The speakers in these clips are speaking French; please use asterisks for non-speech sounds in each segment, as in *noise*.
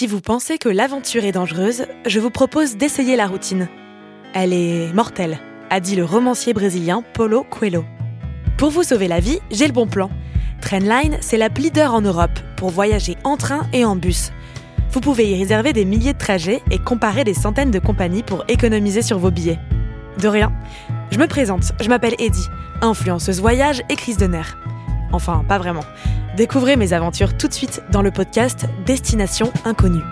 Si vous pensez que l'aventure est dangereuse, je vous propose d'essayer la routine. Elle est mortelle, a dit le romancier brésilien Paulo Coelho. Pour vous sauver la vie, j'ai le bon plan. Trendline, c'est la leader en Europe pour voyager en train et en bus. Vous pouvez y réserver des milliers de trajets et comparer des centaines de compagnies pour économiser sur vos billets. De rien. Je me présente, je m'appelle Eddie, influenceuse voyage et crise de nerfs. Enfin, pas vraiment. Découvrez mes aventures tout de suite dans le podcast Destination Inconnue.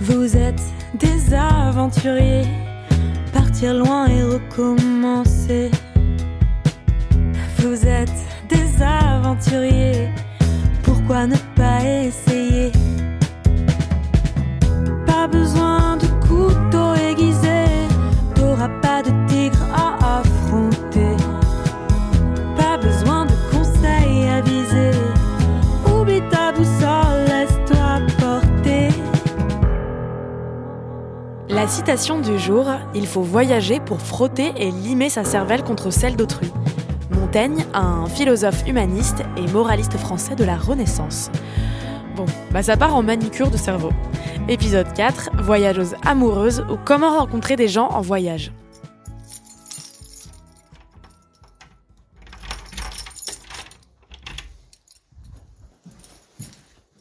Vous êtes des aventuriers, partir loin et recommencer. Vous êtes des aventuriers, pourquoi ne pas essayer? Pas besoin de citation du jour Il faut voyager pour frotter et limer sa cervelle contre celle d'autrui. Montaigne, un philosophe humaniste et moraliste français de la Renaissance. Bon, bah ça part en manicure de cerveau. Épisode 4, voyageuse amoureuse ou comment rencontrer des gens en voyage.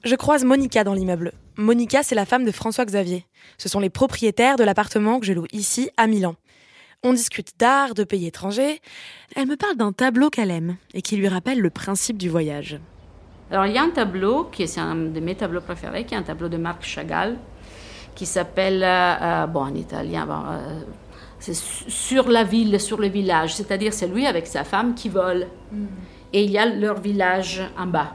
Je croise Monica dans l'immeuble. Monica, c'est la femme de François Xavier. Ce sont les propriétaires de l'appartement que je loue ici, à Milan. On discute d'art, de pays étrangers. Elle me parle d'un tableau qu'elle aime et qui lui rappelle le principe du voyage. Alors, il y a un tableau, qui est un de mes tableaux préférés, qui est un tableau de Marc Chagall, qui s'appelle, euh, bon, en italien, bon, euh, c'est sur la ville, sur le village. C'est-à-dire, c'est lui avec sa femme qui volent. Et il y a leur village en bas.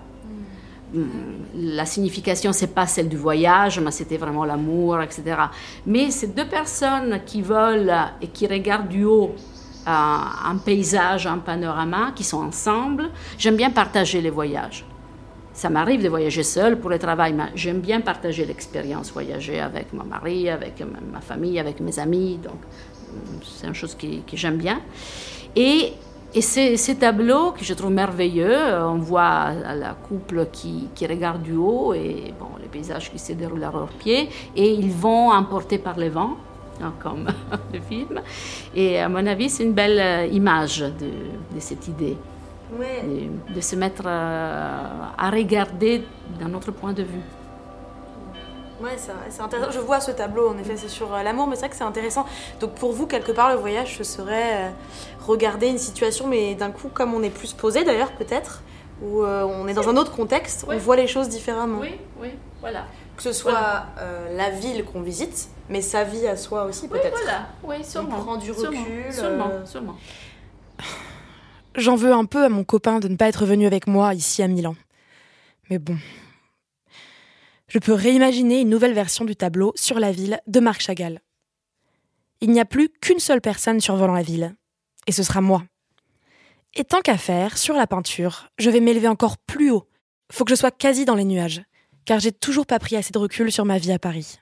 La signification, c'est pas celle du voyage, mais c'était vraiment l'amour, etc. Mais ces deux personnes qui volent et qui regardent du haut euh, un paysage, un panorama, qui sont ensemble, j'aime bien partager les voyages. Ça m'arrive de voyager seul pour le travail, mais j'aime bien partager l'expérience, voyager avec mon mari, avec ma famille, avec mes amis. Donc, c'est une chose que j'aime bien. Et, et ces, tableaux que je trouve merveilleux, on voit la couple qui, qui, regarde du haut et bon, les paysages qui se déroulent à leurs pieds, et ils vont emportés par le vent, comme *laughs* le film. Et à mon avis, c'est une belle image de, de cette idée. Ouais. De, de, se mettre à, à regarder d'un autre point de vue. Ouais, c'est intéressant. Je vois ce tableau, en effet, c'est sur euh, l'amour, mais c'est vrai que c'est intéressant. Donc pour vous, quelque part, le voyage, ce serait euh, regarder une situation, mais d'un coup, comme on est plus posé d'ailleurs, peut-être, où euh, on est dans un autre contexte, Oui. on voit les choses différemment. Oui, oui, voilà. Que ce soit Voilà. euh, la ville qu'on visite, mais sa vie à soi aussi, Oui, peut-être. voilà. Oui, sûrement. prend du Sûrement, recul, Sûrement, euh, sûrement. J'en veux un peu à mon copain de ne pas être venu avec moi ici à Milan. Mais bon. Je peux réimaginer une nouvelle version du tableau sur la ville de Marc Chagall. Il n'y a plus qu'une seule personne survolant la ville. Et ce sera moi. Et tant qu'à faire, sur la peinture, je vais m'élever encore plus haut. Faut que je sois quasi dans les nuages. Car j'ai toujours pas pris assez de recul sur ma vie à Paris.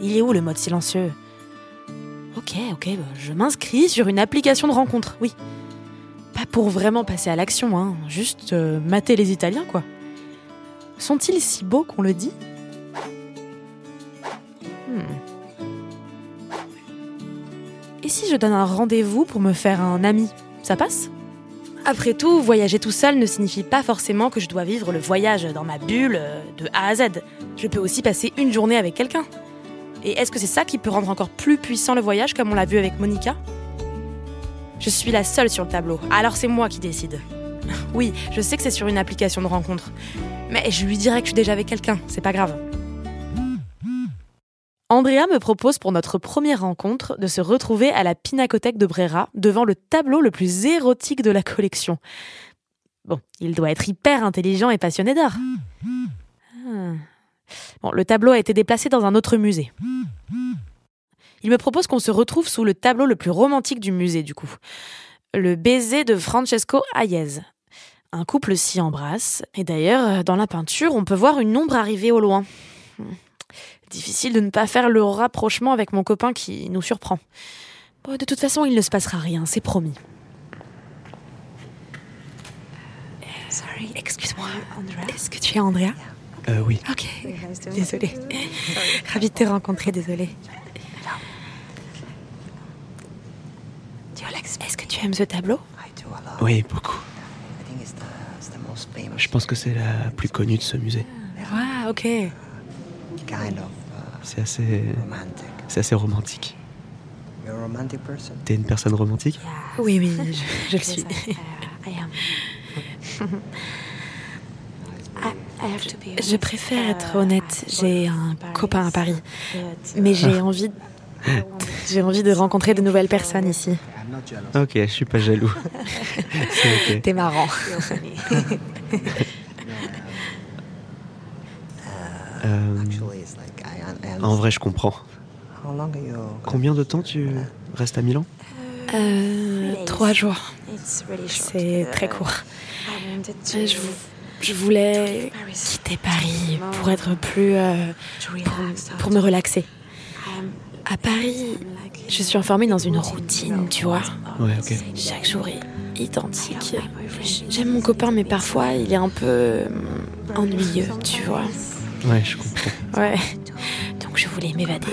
Il est où le mode silencieux? Ok, ok, bah, je m'inscris sur une application de rencontre, oui. Pas pour vraiment passer à l'action, hein, juste euh, mater les Italiens, quoi. Sont-ils si beaux qu'on le dit? Hmm. Et si je donne un rendez-vous pour me faire un ami Ça passe? Après tout, voyager tout seul ne signifie pas forcément que je dois vivre le voyage dans ma bulle euh, de A à Z. Je peux aussi passer une journée avec quelqu'un. Et est-ce que c'est ça qui peut rendre encore plus puissant le voyage comme on l'a vu avec Monica? Je suis la seule sur le tableau, alors c'est moi qui décide. *laughs* Oui, je sais que c'est sur une application de rencontre, mais je lui dirai que je suis déjà avec quelqu'un, c'est pas grave. Andrea me propose pour notre première rencontre de se retrouver à la Pinacothèque de Brera devant le tableau le plus érotique de la collection. Bon, il doit être hyper intelligent et passionné d'art. Ah. Bon, le tableau a été déplacé dans un autre musée. Il me propose qu'on se retrouve sous le tableau le plus romantique du musée, du coup. Le baiser de Francesco Hayez. Un couple s'y embrasse, et d'ailleurs, dans la peinture, on peut voir une ombre arriver au loin. Hmm. Difficile de ne pas faire le rapprochement avec mon copain qui nous surprend. De toute façon, il ne se passera rien, c'est promis. Euh, excuse-moi. Est-ce que tu es Andrea? Euh, oui. Ok. Désolée. *laughs* Ravie de te rencontrer, désolée. Est-ce que tu aimes ce tableau? Oui, beaucoup. Je pense que c'est la plus connue de ce musée. Ah, ok. C'est assez. C'est assez romantique. T'es une personne romantique? Oui, oui, je, je le suis. *laughs* *laughs* Je préfère être honnête. J'ai un copain à Paris, mais j'ai envie, j'ai envie de rencontrer de nouvelles personnes ici. Ok, je suis pas jaloux. *laughs* c'est ok. T'es marrant. Euh, en vrai, je comprends. Combien de temps tu restes à Milan? Euh, trois jours. C'est très court. Euh, Je, vou- je voulais quitter Paris pour être plus, euh, pour, pour me relaxer. À Paris, je suis enfermée dans une routine, tu vois. Ouais, ok. Chaque jour est identique. J'aime mon copain, mais parfois il est un peu euh, ennuyeux, tu vois. Ouais, je comprends. Ouais. Donc je voulais m'évader,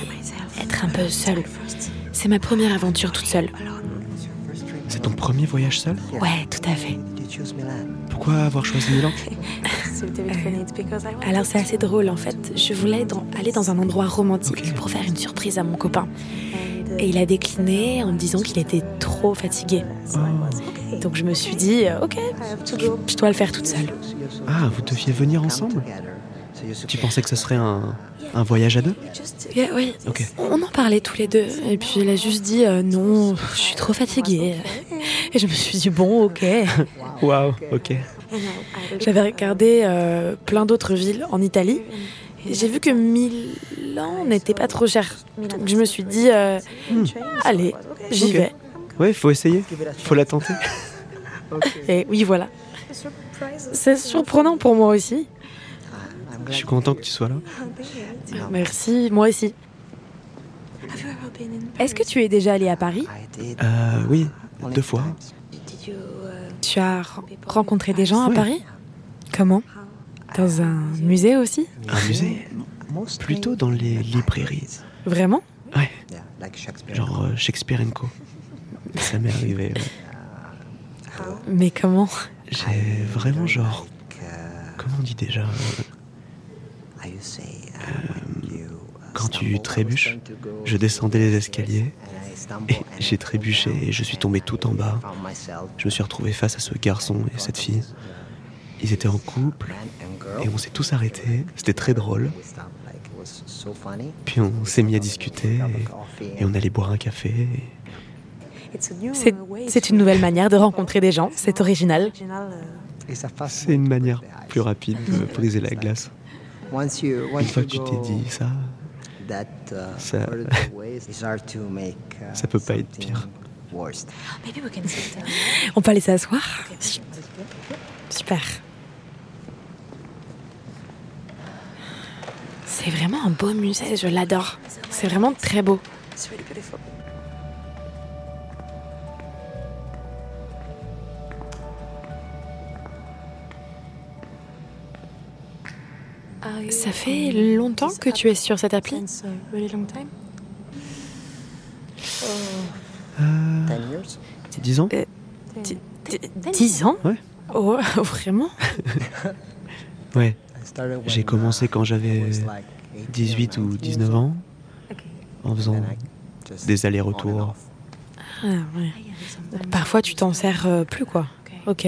être un peu seule. C'est ma première aventure toute seule. C'est ton premier voyage seul Ouais, tout à fait. Pourquoi avoir choisi Milan *laughs* Alors c'est assez drôle en fait. Je voulais dans- aller dans un endroit romantique pour faire une surprise à mon copain. Et il a décliné en me disant qu'il était trop fatigué. Donc je me suis dit, euh, ok, je dois le faire toute seule. Ah, vous deviez venir ensemble Tu pensais que ce serait un, un voyage à deux Yeah, oui, on en parlait tous les deux. Et puis il a juste dit, euh, non, je suis trop fatiguée. Et je me suis dit, bon, ok. *laughs* Waouh, ok. J'avais regardé euh, plein d'autres villes en Italie. Et J'ai vu que Milan n'était pas trop cher. Donc je me suis dit, euh, allez, j'y Ok. vais. Ouais, faut essayer. Faut la tenter. *laughs* Et oui, voilà. C'est surprenant pour moi aussi. Je suis content que tu sois là. Merci, moi aussi. Est-ce que tu es déjà allé à Paris? Euh, oui, deux fois. Tu as re- rencontré des gens à. Paris? Comment? Dans un musée aussi? Un musée Plutôt dans les librairies. Vraiment? Ouais, genre euh, Shakespeare Co. Ça m'est arrivé. ouais. Mais comment? J'ai vraiment genre. Comment on dit déjà euh, Quand tu trébuches, je descendais les escaliers et j'ai trébuché et je suis tombé tout en bas. Je me suis retrouvé face à ce garçon et cette fille. Ils étaient en couple et on s'est tous arrêtés. C'était très drôle. Puis on s'est mis à discuter et, et on allait boire un café. c'est une nouvelle manière de rencontrer des gens, c'est original. C'est une manière plus rapide de briser la glace. Une fois que tu t'es dit ça, ça, ça peut pas être pire. On peut aller s'asseoir? Super. C'est vraiment un beau musée, je l'adore. C'est vraiment très beau. Ça fait longtemps que tu es sur cette appli Euh, 10 ans Euh, Dix- Dix ans Ouais. Oh, *laughs* vraiment? *laughs* Ouais. J'ai commencé quand j'avais 18 ou 19 ans, en faisant des allers-retours. Ah, ouais. Parfois, tu t'en sers euh, plus, quoi. Ok.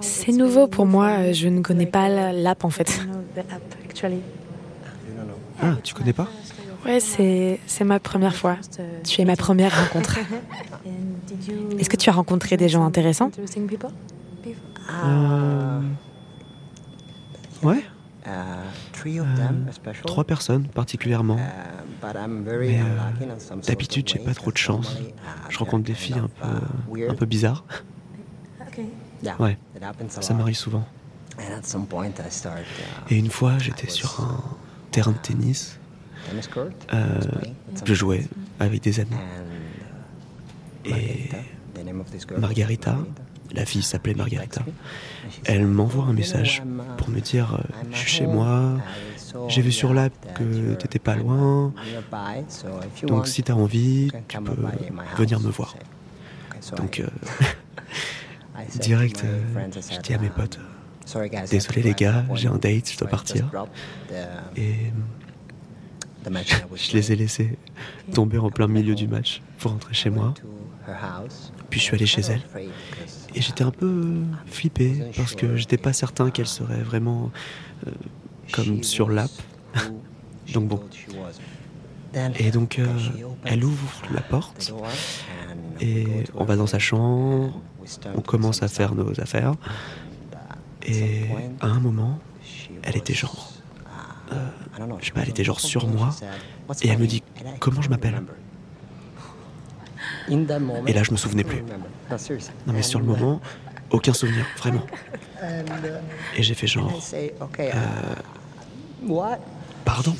C'est nouveau pour moi, euh, je ne connais pas la- l'app en fait. Ah, tu connais pas? Ouais, c'est c'est ma première fois. Tu es ma première rencontre. *laughs* Est-ce que tu as rencontré des gens intéressants? Euh, Ouais, Euh, trois personnes particulièrement. Mais Mais euh, d'habitude, j'ai pas trop de chance. Je rencontre des filles un peu, un peu bizarres. Ouais, ça m'arrive souvent. Et une fois, j'étais sur un terrain de tennis. Euh, je jouais avec des amis. Et Margarita, la fille s'appelait Margarita. Elle m'envoie un message pour me dire euh, Je suis chez moi, j'ai vu sur l'app que t'étais pas loin, donc si t'as envie, tu peux venir me voir. Donc, euh, *laughs* direct, je dis à mes potes Désolé les gars, j'ai un date, je dois partir. Et je les ai laissés tomber en plein milieu du match pour rentrer chez moi. Puis je suis allé chez elle. Et j'étais un peu flippé parce que j'étais pas certain qu'elle serait vraiment euh, comme sur l'app. *laughs* donc bon. Et donc euh, elle ouvre la porte et on va dans sa chambre, on commence à faire nos affaires. Et à un moment, elle était genre, euh, je sais pas, elle était genre sur moi et elle me dit comment je m'appelle? Et là, je me souvenais plus. Non, mais sur le moment, aucun souvenir, vraiment. *laughs* Et j'ai fait genre. Euh, pardon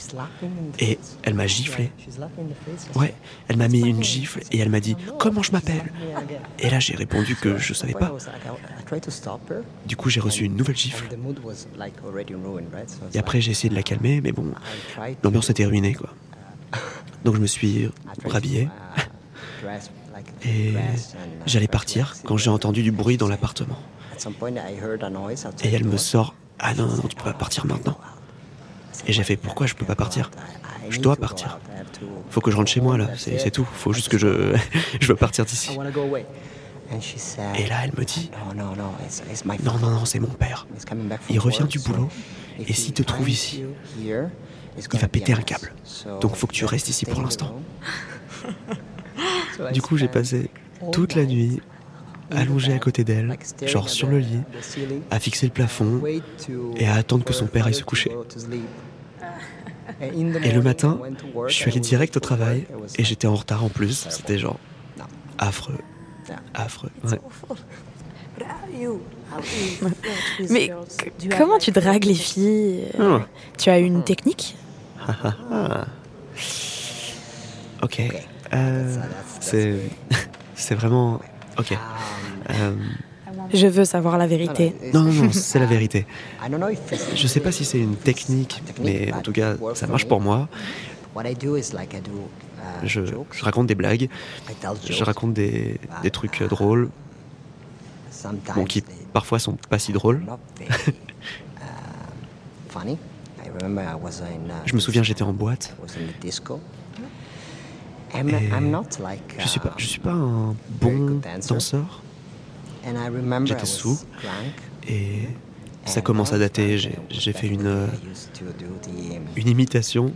Et elle m'a giflé. Ouais, elle m'a mis une gifle et elle m'a dit Comment je m'appelle Et là, j'ai répondu que je savais pas. Du coup, j'ai reçu une nouvelle gifle. Et après, j'ai essayé de la calmer, mais bon, l'ambiance était ruinée, quoi. *laughs* Donc, je me suis rhabillé. Et j'allais partir quand j'ai entendu du bruit dans l'appartement. Et elle me sort Ah non, non, tu peux pas partir maintenant. Et j'ai fait Pourquoi je peux pas partir? Je dois partir. Faut que je rentre chez moi là, c'est tout. Faut juste que je. *laughs* je veux partir d'ici. Et là, elle me dit Non, non, non, c'est mon père. Il revient du boulot et s'il te trouve ici, il va péter un câble. Donc faut que tu restes ici pour l'instant. *laughs* Du coup, j'ai passé toute la nuit allongé à côté d'elle, genre sur le lit, à fixer le plafond et à attendre que son père aille se coucher. Et le matin, je suis allé direct au travail et j'étais en retard en plus. C'était genre affreux. Affreux. *laughs* Mais *laughs* comment tu dragues les filles? Ah. Tu as une technique? *laughs* Ok. Euh, c'est, c'est vraiment. Ok. Euh, je veux savoir la vérité. Non, non, non, c'est la vérité. Je sais pas si c'est une technique, mais en tout cas, ça marche pour moi. Je, je raconte des blagues, je raconte des, des trucs drôles, bon, qui parfois sont pas si drôles. je me souviens, j'étais en boîte. Je suis pas, je suis pas un bon danseur. J'étais sous et ça commence à dater. J'ai fait une, um, une imitation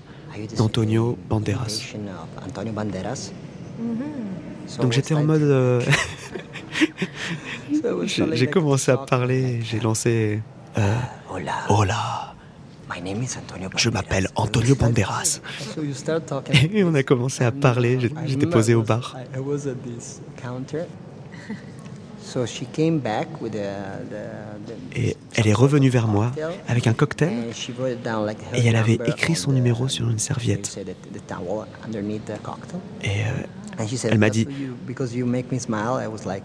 d'Antonio Banderas. Mm-hmm. Donc j'étais en mode. Euh, *laughs* *laughs* j'ai commencé à parler, j'ai lancé. Euh, hola. Je m'appelle Antonio Banderas. *laughs* Et on a commencé à parler. J'étais posé au bar. Et elle est revenue vers moi avec un cocktail et elle avait écrit son numéro sur une serviette. Et euh, elle m'a dit,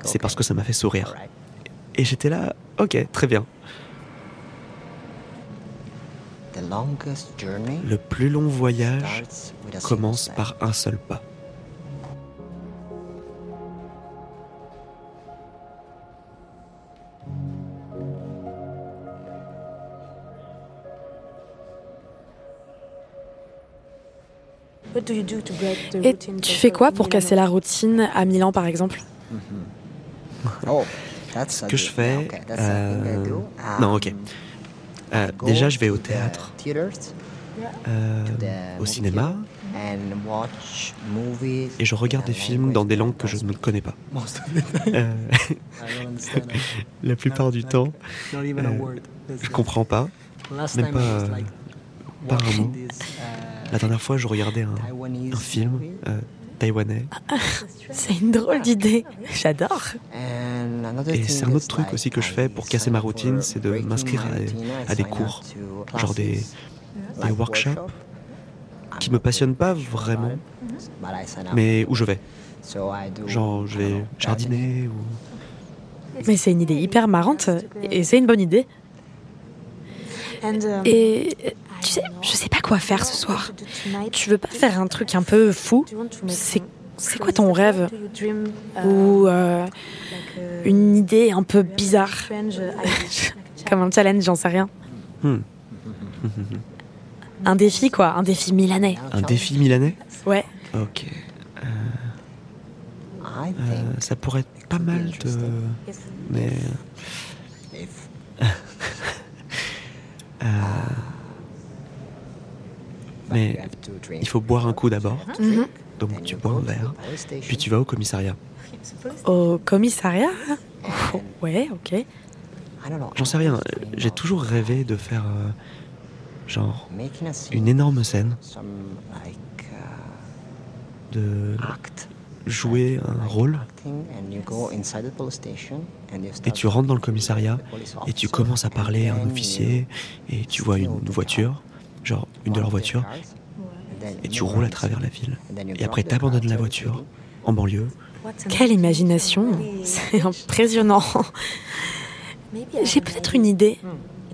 c'est parce que ça m'a fait sourire. Et j'étais là, ok, très bien. Le plus long voyage commence par un seul pas. Et tu fais quoi pour casser la routine à Milan, par exemple *laughs* oh, Ce que je fais... Euh, non, ok. Euh, déjà, je vais au théâtre, euh, au cinéma, et je regarde des films dans des langues que je ne connais pas. Euh, *laughs* *laughs* la plupart du temps, je comprends pas, même pas, pas un mot. La dernière fois, je regardais un, un film taïwanais. *laughs* c'est une drôle d'idée. J'adore. Et c'est un autre truc aussi que je fais pour casser ma routine, c'est de m'inscrire à, des cours, genre des, des workshops qui me passionnent pas vraiment, mais où je vais. Genre, je vais jardiner ou Mais c'est une idée hyper marrante et c'est une bonne idée. Et tu sais, je sais pas quoi faire ce soir. Tu veux pas faire un truc un peu fou? C'est c'est quoi ton rêve? Ou euh, une idée un peu bizarre? *laughs* Comme un challenge, j'en sais rien. Hmm. Un défi quoi, un défi milanais. Un défi milanais? Ouais. Ok. Euh, euh, ça pourrait être pas mal de. Mais. *laughs* Mais il faut boire un coup d'abord. Mhm. Donc tu bois un verre, puis tu vas au commissariat. Au commissariat Oh, Ouais, ok. J'en sais rien, j'ai toujours rêvé de faire euh, genre une énorme scène, de jouer un rôle, et tu rentres dans le commissariat, et tu commences à parler à un officier, et tu vois une voiture, genre une de leurs voitures, et tu roules à travers la ville. Et après, t'abandonnes la voiture en banlieue. Quelle imagination C'est impressionnant. J'ai peut-être une idée.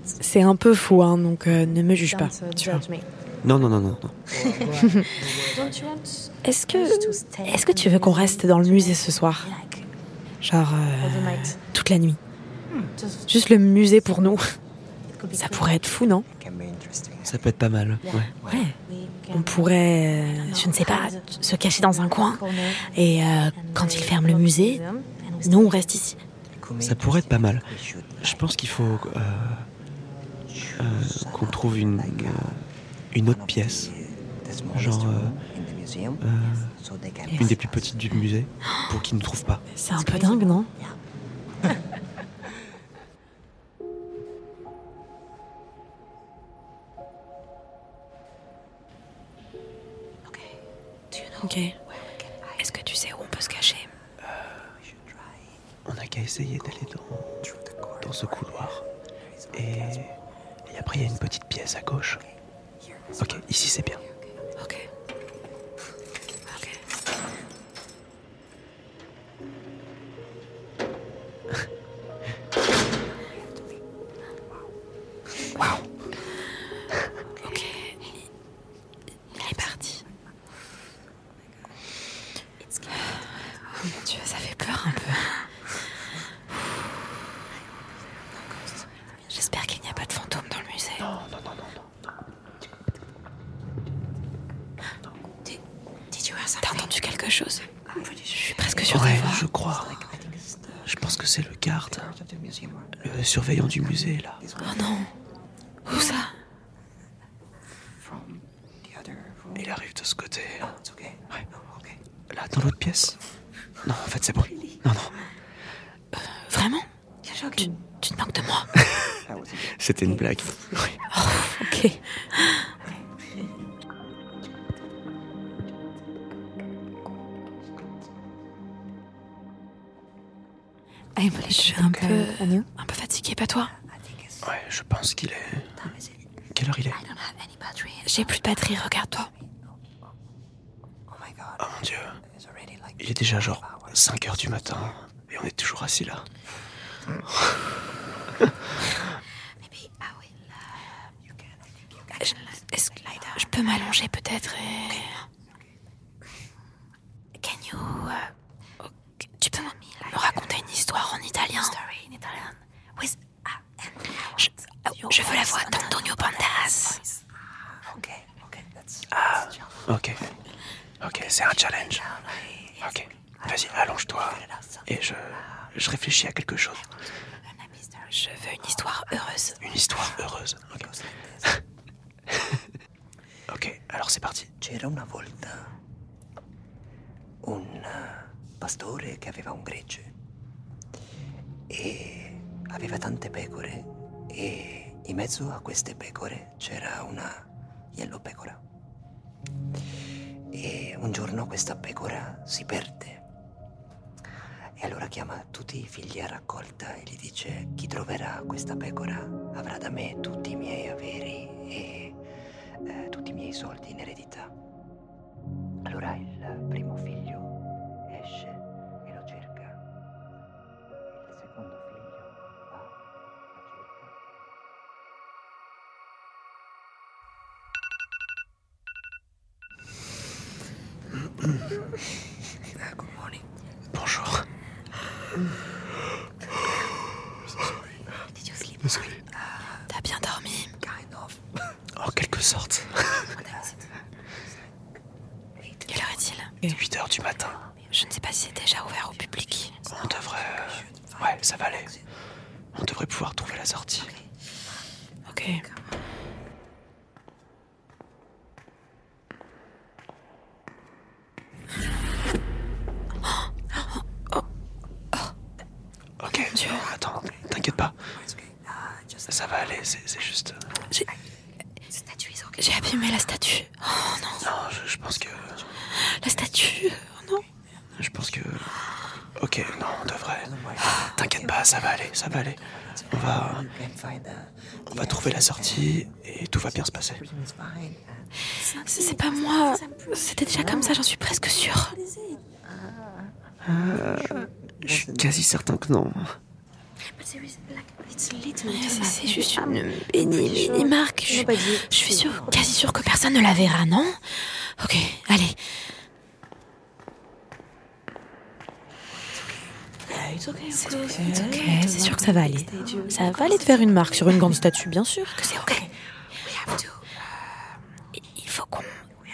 C'est un peu fou, hein, donc euh, ne me juge pas. Tu vois. Non, non, non, non, non. *laughs* Est-ce que, est-ce que tu veux qu'on reste dans le musée ce soir? Genre euh, toute la nuit. Juste le musée pour nous. Ça pourrait être fou, non? Ça peut être pas mal. Ouais. Ouais. On pourrait, euh, je ne sais pas, se cacher dans un coin. Et euh, quand ils ferment le musée, nous on reste ici. Ça pourrait être pas mal. Je pense qu'il faut euh, qu'on trouve une, une autre pièce. Genre une des plus petites du musée pour qu'ils ne trouvent pas. C'est un peu dingue, non? Quelque chose Je suis presque sûre Ouais, je crois. Je pense que c'est le garde, le surveillant du musée là. Oh non Où ça? Il arrive de ce côté. Ouais. Là, dans l'autre pièce? Non, en fait, c'est bon. Non, non. Vraiment? Tu, tu te moques de moi? *laughs* C'était une blague. Quelle heure il est J'ai plus de batterie, regarde-toi. Oh mon dieu. Il est déjà genre 5 heures du matin et on est toujours assis là. *laughs* Est-ce que je peux m'allonger peut-être et... Can you... ok, Tu peux me raconter une histoire en italien je, je veux la voix d'Antonio Banderas. Ok. Ok, c'est un challenge. Ok. Vas-y, allonge-toi. Et je. Je réfléchis à quelque chose. Je veux une histoire heureuse. Une histoire heureuse. Ok. *laughs* ok, alors c'est parti. C'era una volta un eh, pastore che aveva un gregge e aveva tante pecore e in mezzo a queste pecore c'era una yellow pecora. E un giorno questa pecora si perde e allora chiama tutti i figli a raccolta e gli dice chi troverà questa pecora avrà da me tutti i miei averi e eh, tutti i miei soldi in eredità. Allora il Bonjour. Désolé. T'as bien dormi En quelque sorte. Quelle heure est-il 8 heures du matin. Je ne sais pas si c'est déjà ouvert au public. On devrait. euh, Ouais, ça va aller. On devrait pouvoir trouver la sortie. Ok. Ok, non, attends, t'inquiète pas. Ça va aller, c'est c'est juste. euh, J'ai abîmé la statue. Oh non, Non, je, je pense que. la statue. Oh non. Je pense que. Ok, non, on devrait. Pas, ça va aller, ça va aller. On va. On va trouver la sortie et tout va bien se passer. C'est pas moi. C'était déjà comme ça, j'en suis presque sûre. Je suis quasi certain que non. C'est c'est juste une mini, mini marque. Je, je suis sûre, quasi sûre que personne ne la verra, non? Ok, allez. C'est ok, c'est sûr que ça va aller. Ça va aller de faire une marque sur une grande statue, bien sûr que c'est ok. Il- Il faut qu'on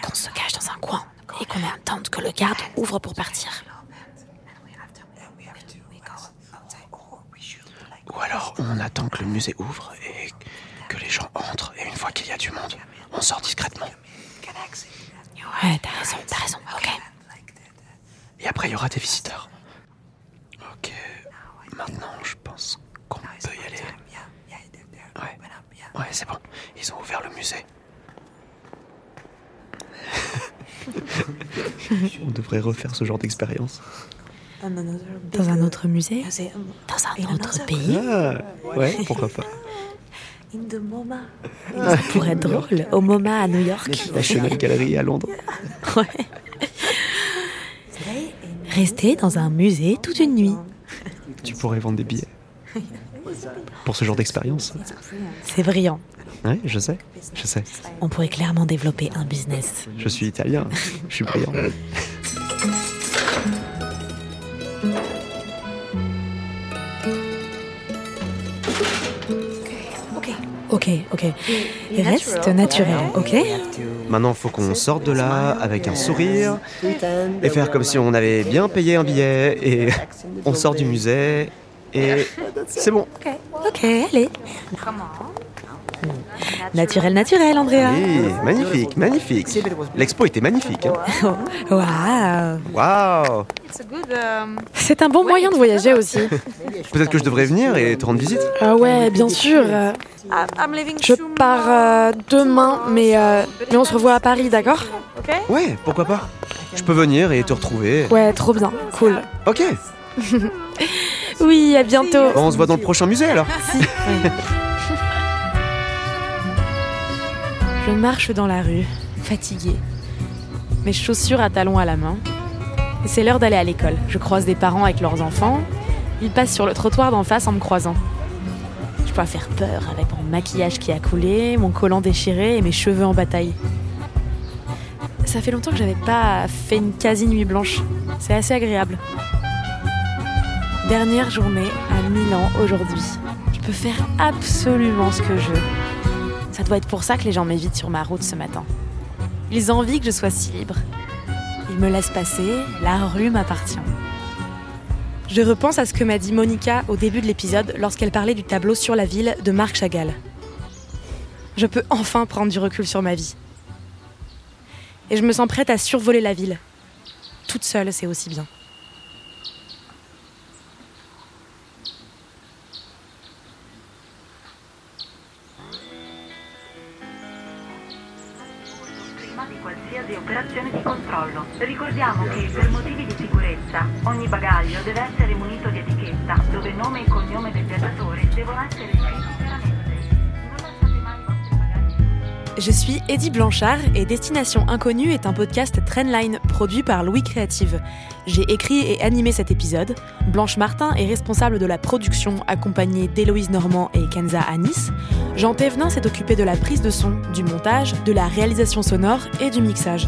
qu'on se cache dans un coin et qu'on attende que le garde ouvre pour partir. Ou alors on attend que le musée ouvre et que les gens entrent. Et une fois qu'il y a du monde, on sort discrètement. Ouais, t'as raison, t'as raison, ok. Et après, il y aura des visiteurs. Maintenant, je pense qu'on peut y aller. Ouais. Ouais, c'est bon. Ils ont ouvert le musée. *laughs* On devrait refaire ce genre d'expérience. Dans un autre musée Dans un autre pays Ah, ouais, pourquoi pas. *laughs* Ça pourrait être drôle. Au MoMA à New York. National Gallery à Londres. Ouais. Rester dans un musée toute une nuit. Tu pourrais vendre des billets. *laughs* Pour ce genre d'expérience. C'est brillant. Ouais, je sais. Je sais. On pourrait clairement développer un business. Je suis italien. Je suis brillant. *laughs* Ok, ok. Reste naturel, ok Maintenant, faut qu'on sorte de là avec un sourire et faire comme si on avait bien payé un billet et on sort du musée et c'est bon. Ok, allez. Naturel, naturel, Andrea. Oui, magnifique, magnifique. L'expo était magnifique. hein. *laughs* Waouh. Waouh C'est un bon moyen de voyager aussi. Peut-être que je devrais venir et te rendre visite. Ah ouais, bien sûr. Je pars euh, demain, mais, euh, mais on se revoit à Paris, d'accord? Ouais, pourquoi pas. Je peux venir et te retrouver. Ouais, trop bien, cool. Ok, *laughs* Oui, à bientôt. On se voit dans le prochain musée alors. *laughs* Je marche dans la rue, fatiguée. Mes chaussures à talons à la main. C'est l'heure d'aller à l'école. Je croise des parents avec leurs enfants. Ils passent sur le trottoir d'en face en me croisant. Je dois faire peur avec mon maquillage qui a coulé, mon collant déchiré et mes cheveux en bataille. Ça fait longtemps que j'avais pas fait une quasi nuit blanche. C'est assez agréable. Dernière journée à Milan aujourd'hui. Je peux faire absolument ce que je veux. Ça doit être pour ça que les gens m'évitent sur ma route ce matin. Ils envient que je sois si libre. Ils me laissent passer, la rue m'appartient. Je repense à ce que m'a dit Monica au début de l'épisode lorsqu'elle parlait du tableau sur la ville de Marc Chagall. Je peux enfin prendre du recul sur ma vie. Et je me sens prête à survoler la ville. Toute seule, c'est aussi bien. Eddie Blanchard et Destination Inconnue est un podcast Trendline produit par Louis Créative. J'ai écrit et animé cet épisode. Blanche Martin est responsable de la production accompagnée d'Héloïse Normand et Kenza Anis. Jean Thévenin s'est occupé de la prise de son, du montage, de la réalisation sonore et du mixage.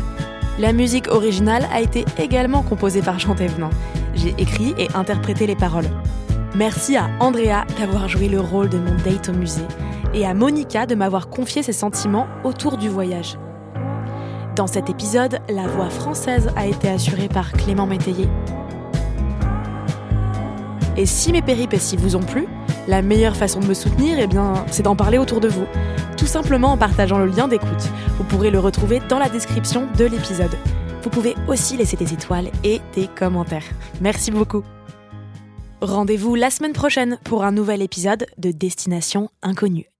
La musique originale a été également composée par Jean Thévenin. J'ai écrit et interprété les paroles. Merci à Andrea d'avoir joué le rôle de mon date au musée et à Monica de m'avoir confié ses sentiments autour du voyage. Dans cet épisode, la voix française a été assurée par Clément Métayer. Et si mes péripéties vous ont plu, la meilleure façon de me soutenir, eh bien, c'est d'en parler autour de vous. Tout simplement en partageant le lien d'écoute. Vous pourrez le retrouver dans la description de l'épisode. Vous pouvez aussi laisser des étoiles et des commentaires. Merci beaucoup. Rendez-vous la semaine prochaine pour un nouvel épisode de Destination Inconnue.